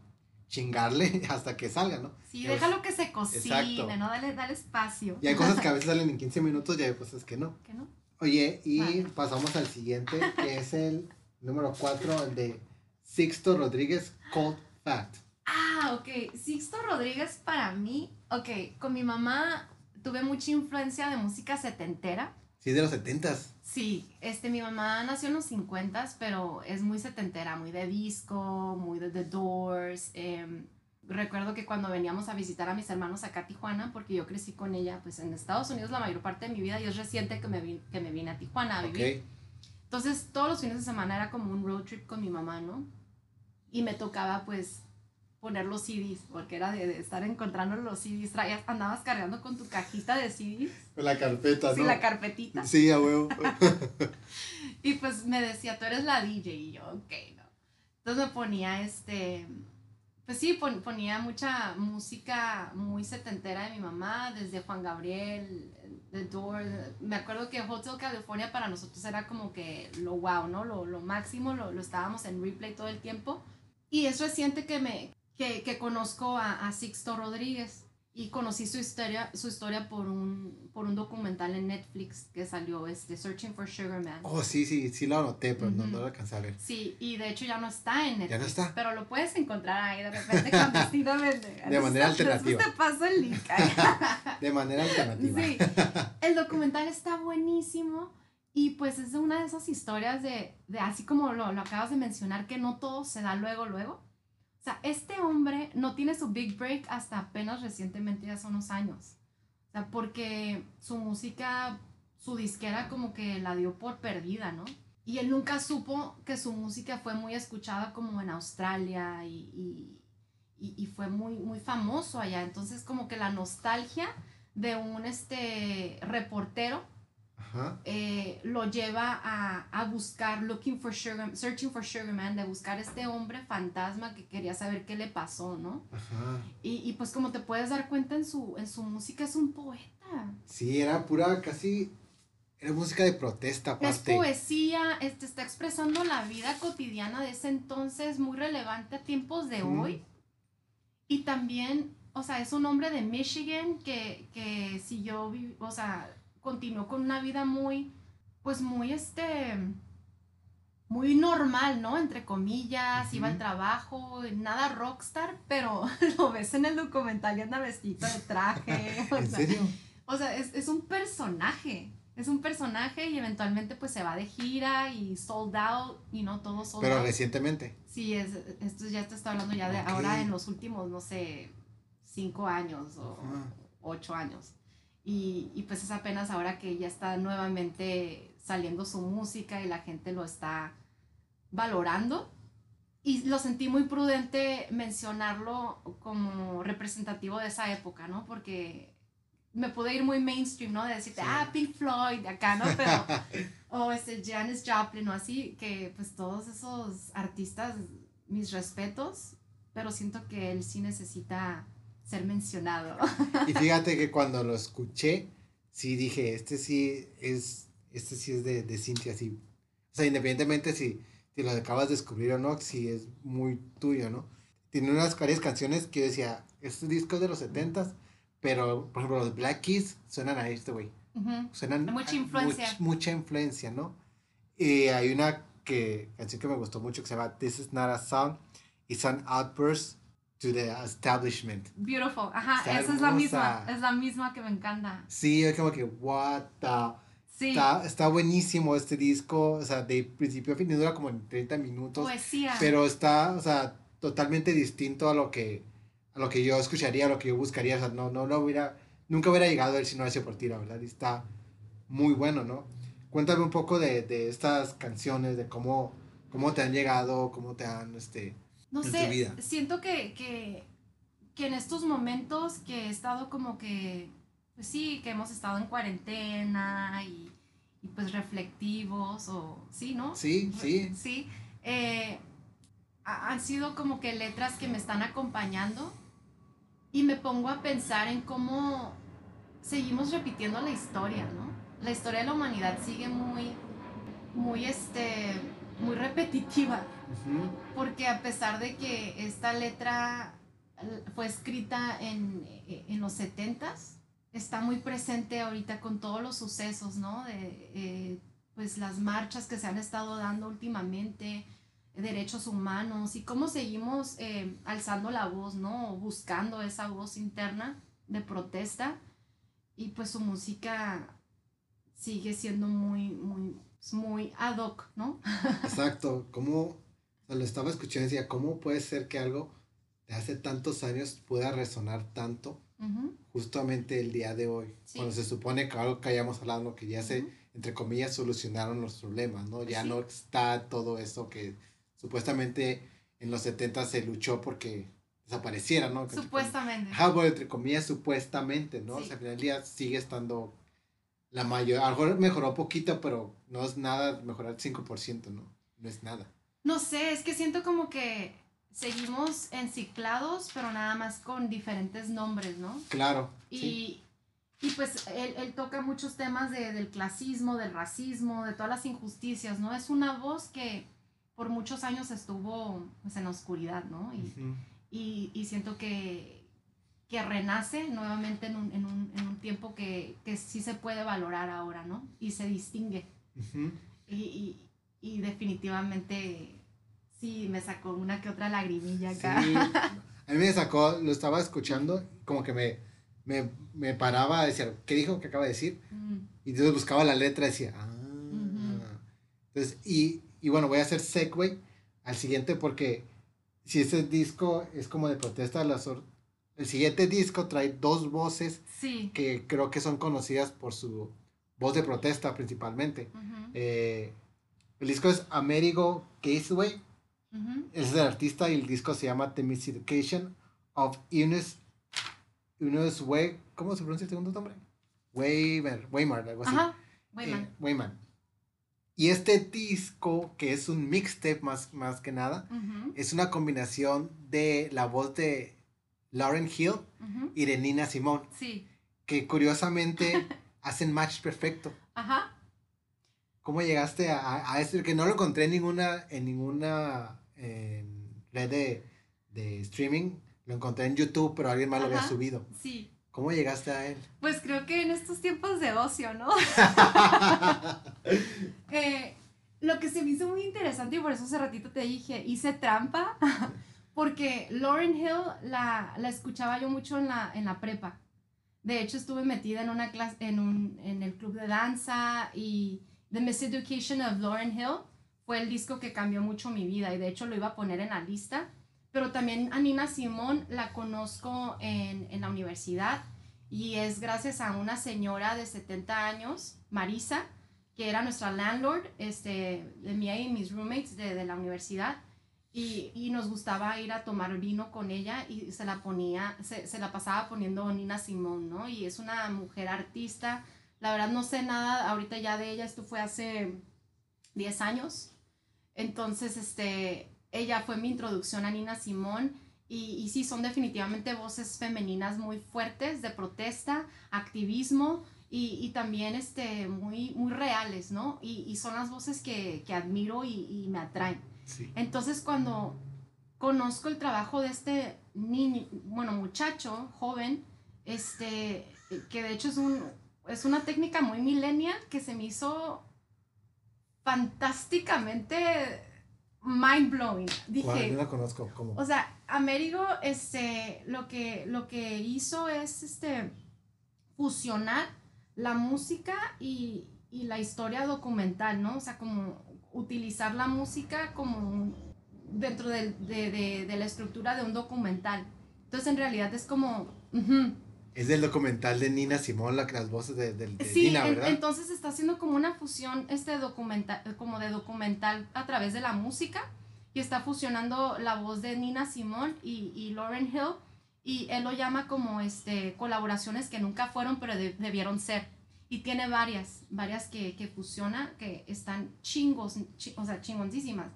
chingarle hasta que salga, ¿no? Sí, déjalo que se cocine, Exacto. ¿no? Dale, dale espacio. Y hay cosas que a veces salen en 15 minutos y hay cosas que no. Oye, y Vale. pasamos al siguiente, que es el número 4, el de Sixto Rodríguez, Cold Fact. Ah, ok. Sixto Rodríguez para mí, ok, con mi mamá tuve mucha influencia de música setentera. Sí, de los 70s. Sí, este, mi mamá nació en los 50 pero es muy setentera, muy de disco, muy de The Doors. em, recuerdo que cuando veníamos a visitar a mis hermanos acá a Tijuana, porque yo crecí con ella pues en Estados Unidos la mayor parte de mi vida y es reciente que me, vi- que me vine a Tijuana a vivir. Entonces, todos los fines de semana era como un road trip con mi mamá, ¿no? y me tocaba pues poner los CDs, porque era de, estar encontrando los CDs, traías, andabas cargando con tu cajita de CDs. Con la carpeta, ¿no? Sí, la carpetita. Sí, a huevo. y pues me decía, tú eres la DJ, y yo, ok, no. Entonces me ponía este, pues sí, ponía mucha música muy setentera de mi mamá, desde Juan Gabriel, The Doors. Me acuerdo que Hotel California para nosotros era como que lo wow, ¿no? Lo, lo máximo, lo, lo estábamos en replay todo el tiempo. Y es reciente que me, que, que conozco a, a, Sixto Rodríguez y conocí su historia, su historia por, un, por un documental en Netflix que salió, este, Searching for Sugar Man. Oh, sí, sí, sí lo anoté, pero no, lo alcancé a ver. Sí, y de hecho ya no está en Netflix. Ya no está. Pero lo puedes encontrar ahí de repente clandestinamente. de manera alternativa. te paso el link. de manera alternativa. Sí, el documental está buenísimo. Y pues es una de esas historias de, de así como lo, lo acabas de mencionar, que no todo se da luego, luego o sea, este hombre no tiene su big break hasta apenas recientemente, hace unos años. O sea, porque su música, su disquera como que la dio por perdida, ¿no? Y él nunca supo que su música fue muy escuchada como en Australia y, y, y, fue muy, muy famoso allá. Entonces como que la nostalgia de un este, reportero eh, lo lleva a, a, buscar, looking for sugar, searching for Sugar Man, de buscar este hombre fantasma que quería saber qué le pasó, ¿no? Y, y, pues como te puedes dar cuenta en su, en su música es un poeta. Sí, era pura, casi, era música de protesta. Aparte. Es poesía, este, está expresando la vida cotidiana de ese entonces, muy relevante a tiempos de hoy. Y también, o sea, es un hombre de Michigan que, que si yo, o sea, continuó con una vida muy, pues muy este, muy normal, ¿no? Entre comillas, iba al trabajo, nada rockstar, pero lo ves en el documental y anda vestido de traje. ¿En serio? O sea, es, es, un personaje. Es un personaje y eventualmente pues se va de gira y sold out y no todo sold Pero recientemente. Sí, es, esto ya te está hablando ya de ahora en los últimos, no sé, cinco años o ocho años. Y, y, pues es apenas ahora que ya está nuevamente saliendo su música y la gente lo está valorando. Y lo sentí muy prudente mencionarlo como representativo de esa época, ¿no? Porque me pude ir muy mainstream, ¿no? De decirte, ah, Pink Floyd, acá, ¿no? Pero, o este Janis Joplin o así, que pues todos esos artistas, mis respetos, pero siento que él sí necesita ser mencionado. Y fíjate que cuando lo escuché, sí dije, este sí es, este sí es de, de Cintia, sí. O sea, independientemente si, si lo acabas de descubrir o no, sí es muy tuyo, ¿no? Tiene unas varias canciones que yo decía, este disco es de los setentas, pero por ejemplo los Black Keys suenan a este güey. Suenan mucha influencia. mucha influencia, ¿no? Y hay una que, canción que me gustó mucho que se llama This is not a song, it's an outburst to the establishment. Beautiful, ajá, esa es la misma, es la misma que me encanta. Sí, es como que, what the... Sí. Está, está buenísimo este disco, o sea, de principio a fin, dura como en 30 minutos. Poesía. Pero está, o sea, totalmente distinto a lo que, a lo que yo escucharía, a lo que yo buscaría, o sea, no, no, no hubiera, nunca hubiera llegado a él si no hubiese por ti, la verdad, y está muy bueno, ¿no? Cuéntame un poco de, de estas canciones, de cómo, cómo te han llegado, cómo te han, este, no sé, siento que, que, que, en estos momentos que he estado como que, pues sí, que hemos estado en cuarentena y, y pues reflectivos o, sí, ¿no? Sí, sí. Sí, eh, han sido como que letras que me están acompañando y me pongo a pensar en cómo seguimos repitiendo la historia, ¿no? La historia de la humanidad sigue muy, muy, este, muy repetitiva porque a pesar de que esta letra fue escrita en, en los 70 está muy presente ahorita con todos los sucesos, ¿no? De eh, pues las marchas que se han estado dando últimamente, derechos humanos y cómo seguimos eh, alzando la voz, ¿no? Buscando esa voz interna de protesta y pues su música sigue siendo muy, muy, muy ad hoc, ¿no? Exacto, como lo estaba escuchando y decía, ¿cómo puede ser que algo de hace tantos años pueda resonar tanto justamente el día de hoy? Cuando se supone que algo que hayamos hablado, que ya se, entre comillas, solucionaron los problemas, ¿no? Ya no está todo eso que supuestamente en los 70 se luchó porque desapareciera, ¿no? Supuestamente. Ajá, bueno, entre comillas, supuestamente, ¿no? O sea, al final del día sigue estando la mayor, a lo mejor mejoró poquito, pero no es nada mejorar 5%, ¿no? No es nada. No sé, es que siento como que seguimos enciclados, pero nada más con diferentes nombres, ¿no? Claro. Y, y pues él, él, toca muchos temas de, del clasismo, del racismo, de todas las injusticias, ¿no? Es una voz que por muchos años estuvo pues, en la oscuridad, ¿no? Y, y, y siento que, que, renace nuevamente en un, en un, en un tiempo que, que, sí se puede valorar ahora, ¿no? Y se distingue. y, y, definitivamente sí me sacó una que otra lagrimilla acá. Sí. A mí me sacó, lo estaba escuchando, como que me, me, me paraba a decir, ¿qué dijo que acaba de decir? Mm. Y entonces buscaba la letra y decía, ah. Entonces, y, y bueno, voy a hacer segue al siguiente porque si ese disco es como de protesta, la el siguiente disco trae dos voces que creo que son conocidas por su voz de protesta principalmente. Eh, el disco es Amerigo Caseway, ese es el artista y el disco se llama The Miseducation of Eunice, Eunice Way, ¿cómo se pronuncia el segundo nombre? Weimar, Weimar, algo así. Ajá, Wayman. Eh, y este disco, que es un mixtape más, más que nada, es una combinación de la voz de Lauren Hill y de Nina Simone. Sí. Que curiosamente hacen match perfecto. Ajá. ¿Cómo llegaste a, a, Que no lo encontré en ninguna, en ninguna red de, de, streaming. Lo encontré en YouTube, pero alguien más lo había subido. Sí. ¿Cómo llegaste a él? Pues creo que en estos tiempos de ocio, ¿no? Eh, lo que se me hizo muy interesante y por eso hace ratito te dije, hice trampa, porque Lauren Hill la, la escuchaba yo mucho en la, en la prepa. De hecho, estuve metida en una clase, en, un, en el club de danza y The Miseducation of Lauren Hill fue el disco que cambió mucho mi vida y de hecho lo iba a poner en la lista pero también a Nina Simón la conozco en, en, la universidad y es gracias a una señora de 70 años, Marisa, que era nuestra landlord este, de mí y mis roommates de, de la universidad. Y, y, nos gustaba ir a tomar vino con ella y se la ponía, se, se, la pasaba poniendo Nina Simón, ¿no? Y es una mujer artista. La verdad no sé nada ahorita ya de ella, esto fue hace 10 años. Entonces, este, ella fue mi introducción a Nina Simón. Y, y, sí, son definitivamente voces femeninas muy fuertes de protesta, activismo y, y también este, muy, muy reales, ¿no? Y, y son las voces que, que admiro y, me atraen. Entonces, cuando conozco el trabajo de este niño, bueno, muchacho, joven, este, que de hecho es, un, es una técnica muy millennial que se me hizo fantásticamente mind blowing. Dije, no la conozco. ¿Cómo? O sea, Américo, este, lo que, lo que hizo es, este, fusionar la música y, y la historia documental, ¿no? O sea, como utilizar la música como dentro de, de, de, la estructura de un documental. Entonces, en realidad es como... Es del documental de Nina Simón, la, las voces de, de, sí, Nina, ¿verdad? entonces está haciendo como una fusión este documental, como de documental a través de la música y está fusionando la voz de Nina Simón y, y Lauren Hill y él lo llama como este, colaboraciones que nunca fueron pero debieron ser. Y tiene varias, varias que, que fusiona, que están chingos, o sea, chingoncísimas.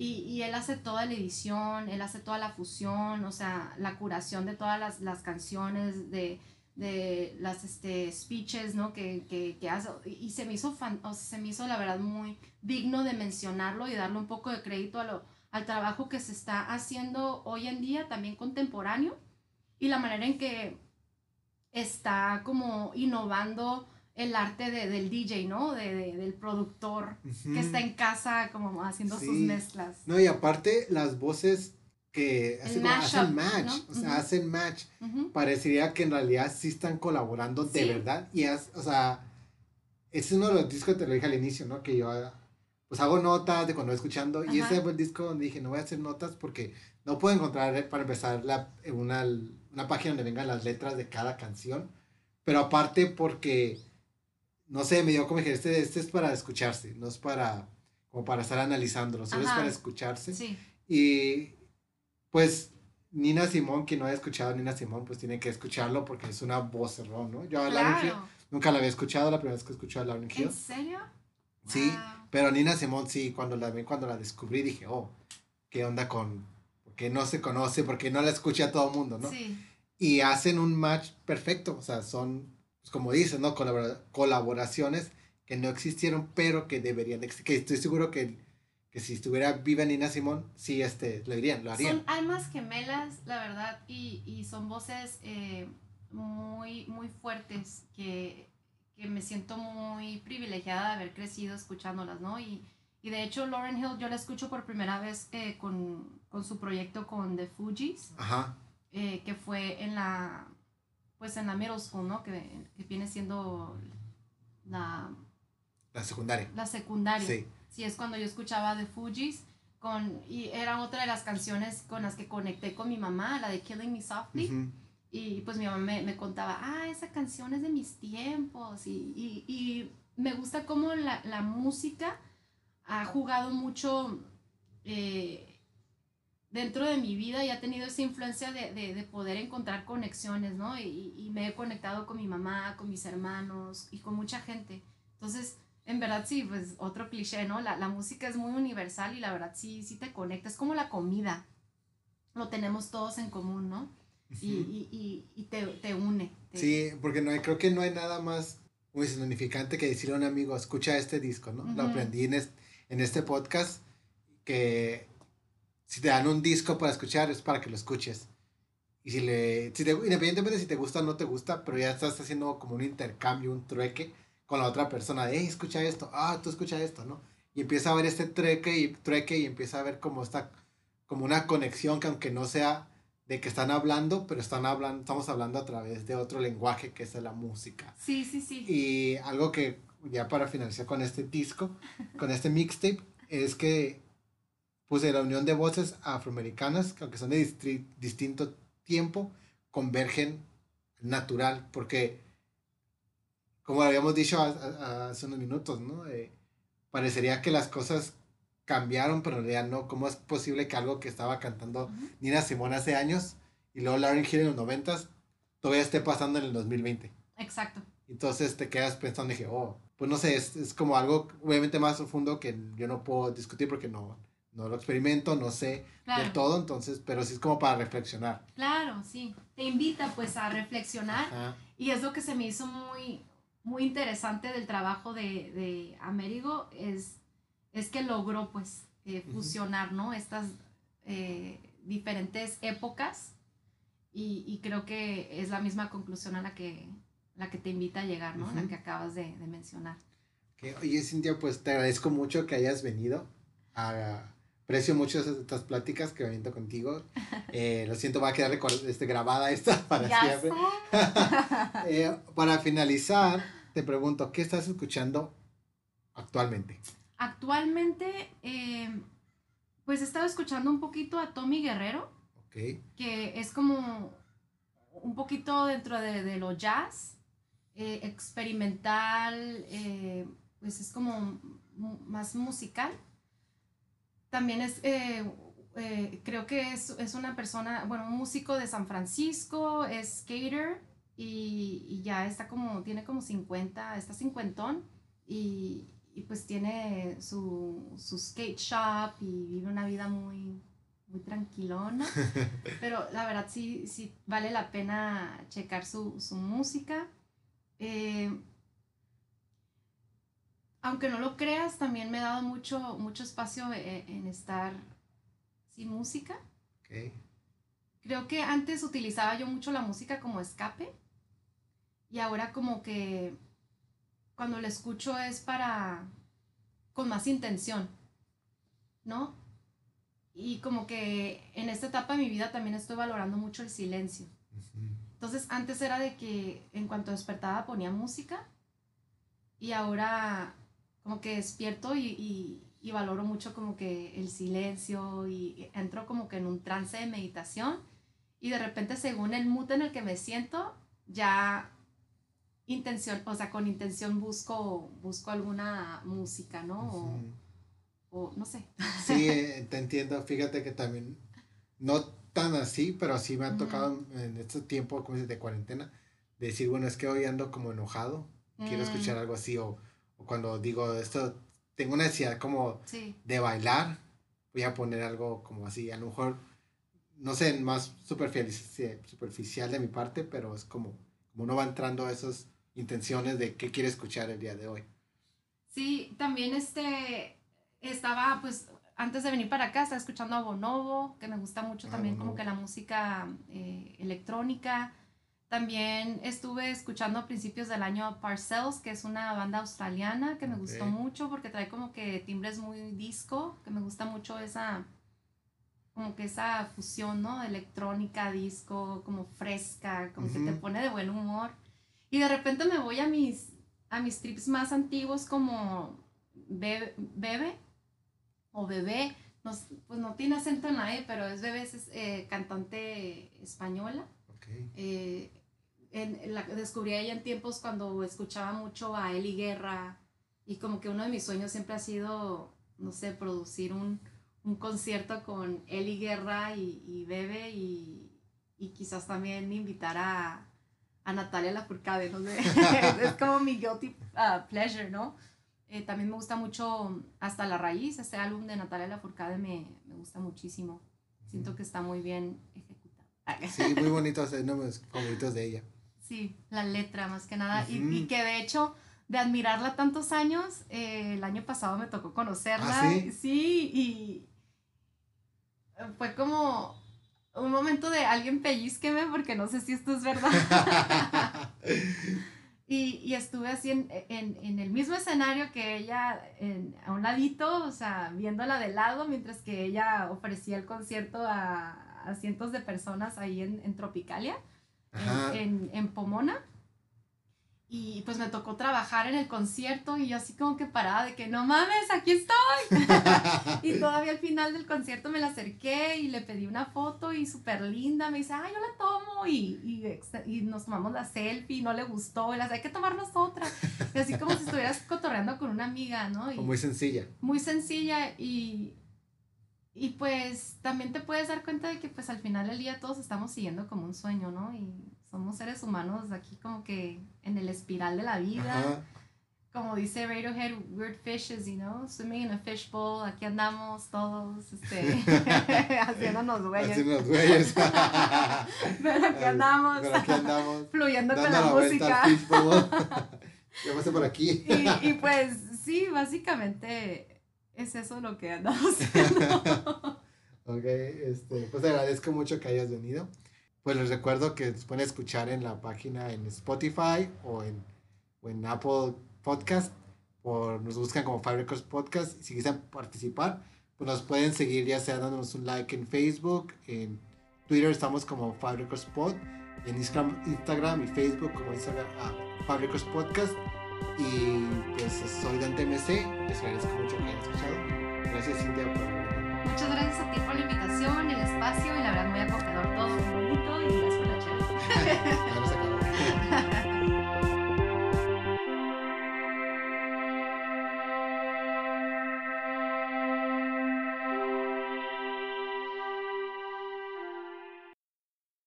Y, y, él hace toda la edición, él hace toda la fusión, o sea, la curación de todas las, las canciones, de, de las este, speeches, ¿no? Que, que, que, hace. Y se me, hizo fan, o sea, se me hizo, la verdad, muy digno de mencionarlo y darle un poco de crédito a lo, al trabajo que se está haciendo hoy en día, también contemporáneo, y la manera en que está como innovando el arte de, del DJ, ¿no? De, del productor que está en casa como haciendo sus mezclas. No, y aparte las voces que hacen, match, o sea, hacen match. Parecería que en realidad sí están colaborando de verdad. Y es, o sea, es uno de los discos que te lo dije al inicio, ¿no? Que yo pues hago notas de cuando voy escuchando. Y ese fue el disco donde dije, no voy a hacer notas porque no puedo encontrar para empezar la, una, una página donde vengan las letras de cada canción. Pero aparte porque no sé, me dio como dije, este, este es para escucharse, no es para, como para estar analizándolo, solo es para escucharse. Sí. Y, pues Nina Simón, quien no haya escuchado a Nina Simón, pues tiene que escucharlo porque es una voz errón, ¿no? Yo a Lauryn Hill nunca la había escuchado, la primera vez que escuché a Lauryn Hill. ¿En serio? Sí, pero Nina Simón sí, cuando la cuando la descubrí dije, oh, ¿qué onda con...? Porque no se conoce, porque no la escucha todo el mundo, ¿no? Sí. Y hacen un match perfecto, o sea, son, pues, como dices, ¿no? colaboraciones que no existieron, pero que deberían existir, que estoy seguro que que si estuviera viva Nina Simón, sí, este, lo harían, lo harían. Son almas gemelas, la verdad, y, y son voces eh, muy, muy fuertes que, que, me siento muy privilegiada de haber crecido escuchándolas, ¿no? Y, y de hecho, Lauren Hill, yo la escucho por primera vez eh, con, con, su proyecto con The Fugees, Ajá. Eh, que fue en la, pues en la middle school, ¿no? Que, que viene siendo la... La secundaria. La secundaria. Sí sí es cuando yo escuchaba The Fugees con, y era otra de las canciones con las que conecté con mi mamá, la de Killing Me Softly. Y pues mi mamá me, me, contaba, ah, esa canción es de mis tiempos. Y, y, y me gusta cómo la, la, música ha jugado mucho eh, dentro de mi vida y ha tenido esa influencia de, de, de poder encontrar conexiones, ¿no? Y, y, me he conectado con mi mamá, con mis hermanos y con mucha gente. Entonces, en verdad sí, pues otro cliché, ¿no? La, la, música es muy universal y la verdad sí, sí te conecta, es como la comida, lo tenemos todos en común, ¿no? Y, y, y, y te, te, une. Sí, porque no hay, creo que no hay nada más muy significante que decirle a un amigo, escucha este disco, ¿no? Lo aprendí en este, en este podcast, que si te dan un disco para escuchar es para que lo escuches. Y si le, si te, independientemente de si te gusta o no te gusta, pero ya estás haciendo como un intercambio, un trueque con la otra persona, hey, escucha esto, ah, tú escucha esto, ¿no? Y empieza a ver este treque y treque y empieza a ver como está, como una conexión que aunque no sea de que están hablando, pero están hablando, estamos hablando a través de otro lenguaje que es la música. Sí, sí, sí. Y algo que ya para finalizar con este disco, con este mixtape, es que pues de la unión de voces afroamericanas, que aunque son de distinto tiempo, convergen natural, porque como habíamos dicho hace unos minutos, ¿no? Eh, parecería que las cosas cambiaron, pero en realidad no. ¿Cómo es posible que algo que estaba cantando Nina Simone hace años y luego Lauren Hill en los noventas todavía esté pasando en el 2020? Exacto. Entonces te quedas pensando, dije, oh, pues no sé, es, es como algo obviamente más profundo que yo no puedo discutir porque no, no lo experimento, no sé del todo, entonces, pero sí es como para reflexionar. Claro, sí. Te invita pues a reflexionar y es lo que se me hizo muy, muy interesante del trabajo de, de Amerigo es, es que logró pues eh, fusionar, ¿no? Estas eh, diferentes épocas y, y, creo que es la misma conclusión a la que, la que te invita a llegar, ¿no? La que acabas de, de mencionar. Oye, Cintia, pues te agradezco mucho que hayas venido. A, aprecio mucho estas pláticas que me contigo. Eh, lo siento, va a quedar este, grabada esta para siempre. para finalizar, te pregunto, ¿qué estás escuchando actualmente? Actualmente, eh, pues he estado escuchando un poquito a Tommy Guerrero. Que es como un poquito dentro de, lo jazz, eh, experimental, eh, pues es como más musical. También es, creo que es, es, una persona, bueno, un músico de San Francisco, es skater y, ya está como, tiene como 50, está cincuentón y, y pues tiene su, su, skate shop y vive una vida muy, muy tranquilona. Pero la verdad sí, sí vale la pena checar su, su música. Eh, aunque no lo creas, también me he dado mucho, mucho espacio e, en, estar sin música. Creo que antes utilizaba yo mucho la música como escape y ahora como que cuando lo escucho es para con más intención, ¿no? Y como que en esta etapa de mi vida también estoy valorando mucho el silencio. Entonces antes era de que en cuanto despertaba ponía música y ahora como que despierto y, y, valoro mucho como que el silencio y entro como que en un trance de meditación y de repente según el mood en el que me siento ya intención, o sea, con intención busco, busco alguna música, ¿no? O, no sé. Sí, eh, te entiendo. Fíjate que también no tan así, pero sí me ha tocado en este tiempo como de cuarentena decir, bueno, es que hoy ando como enojado, quiero Mm. escuchar algo así, o, o cuando digo esto, tengo una necesidad como Sí. de bailar, voy a poner algo como así, a lo mejor, no sé, más superficial, superficial de mi parte, pero es como, como uno va entrando a esas intenciones de qué quiere escuchar el día de hoy. Sí, también este estaba pues antes de venir para acá estaba escuchando a Bonobo, que me gusta mucho Ah, también como Bonobo. que la música eh, electrónica. También estuve escuchando a principios del año a Parcells, que es una banda australiana que me gustó mucho porque trae como que timbres muy disco, que me gusta mucho esa como que esa fusión, ¿no? Electrónica, disco, como fresca, como que te pone de buen humor. Y de repente me voy a mis a mis trips más antiguos como Be- Bebe o Bebé, no pues no tiene acento en la E, pero es Bebé, es eh, cantante española. Ok. Eh, en, la, descubrí a ella en tiempos cuando escuchaba mucho a Eli Guerra y como que uno de mis sueños siempre ha sido, no sé, producir un, un concierto con Eli Guerra y, y Bebe y, y quizás también invitar a, a Natalia Lafourcade, no sé, es como mi guilty uh, pleasure, ¿no? Eh, también me gusta mucho Hasta la Raíz, este álbum de Natalia Lafourcade me, me gusta muchísimo, siento que está muy bien ejecutado. Sí, muy bonitos, es uno de mis favoritos de ella. Sí, la letra más que nada. Y- que de hecho, de admirarla tantos años, eh, el año pasado me tocó conocerla. ¿Ah, sí? Sí, y fue como un momento de alguien pellizqueme porque no sé si esto es verdad. y, y estuve así en, en- en el mismo escenario que ella, en- a un ladito, o sea, viéndola de lado, mientras que ella ofrecía el concierto a, a cientos de personas ahí en, en Tropicalia. En, en, en Pomona. Y pues me tocó trabajar en el concierto y yo así como que parada de que no mames, aquí estoy. y todavía al final del concierto me la acerqué y le pedí una foto y súper linda. Me dice, ah, yo la tomo. Y, y, y nos tomamos la selfie no le gustó. Y las hay que tomarnos otra. Y así como si estuvieras cotorreando con una amiga, ¿no? Y, Muy sencilla. muy sencilla y, y pues también te puedes dar cuenta de que pues al final del día todos estamos siguiendo como un sueño, ¿no? Y somos seres humanos aquí como que en el espiral de la vida. Ajá. Como dice Radiohead, weird fishes, you know, swimming in a fishbowl, aquí andamos todos, este, haciéndonos güeyes. Haciendo los güeyes. Pero aquí andamos, Pero aquí andamos. fluyendo con la, la música. Ya pasé por aquí. Y, y pues sí, básicamente es eso lo que andamos haciendo. Este, pues agradezco mucho que hayas venido. Pues les recuerdo que nos pueden escuchar en la página en Spotify o en, o en Apple Podcast. Por, nos buscan como Five Records Podcast. Si quieren participar, pues nos pueden seguir ya sea dándonos un like en Facebook, en Twitter estamos como Five Records Pod, en Instagram, Instagram y Facebook como Instagram, ah, Five Records Podcast. Y pues soy Dante MC, les agradezco mucho que hayan escuchado. Gracias Cintia por Muchas gracias a ti por la invitación, el espacio y la verdad muy acogedor todo, muy bonito y gracias por la charla.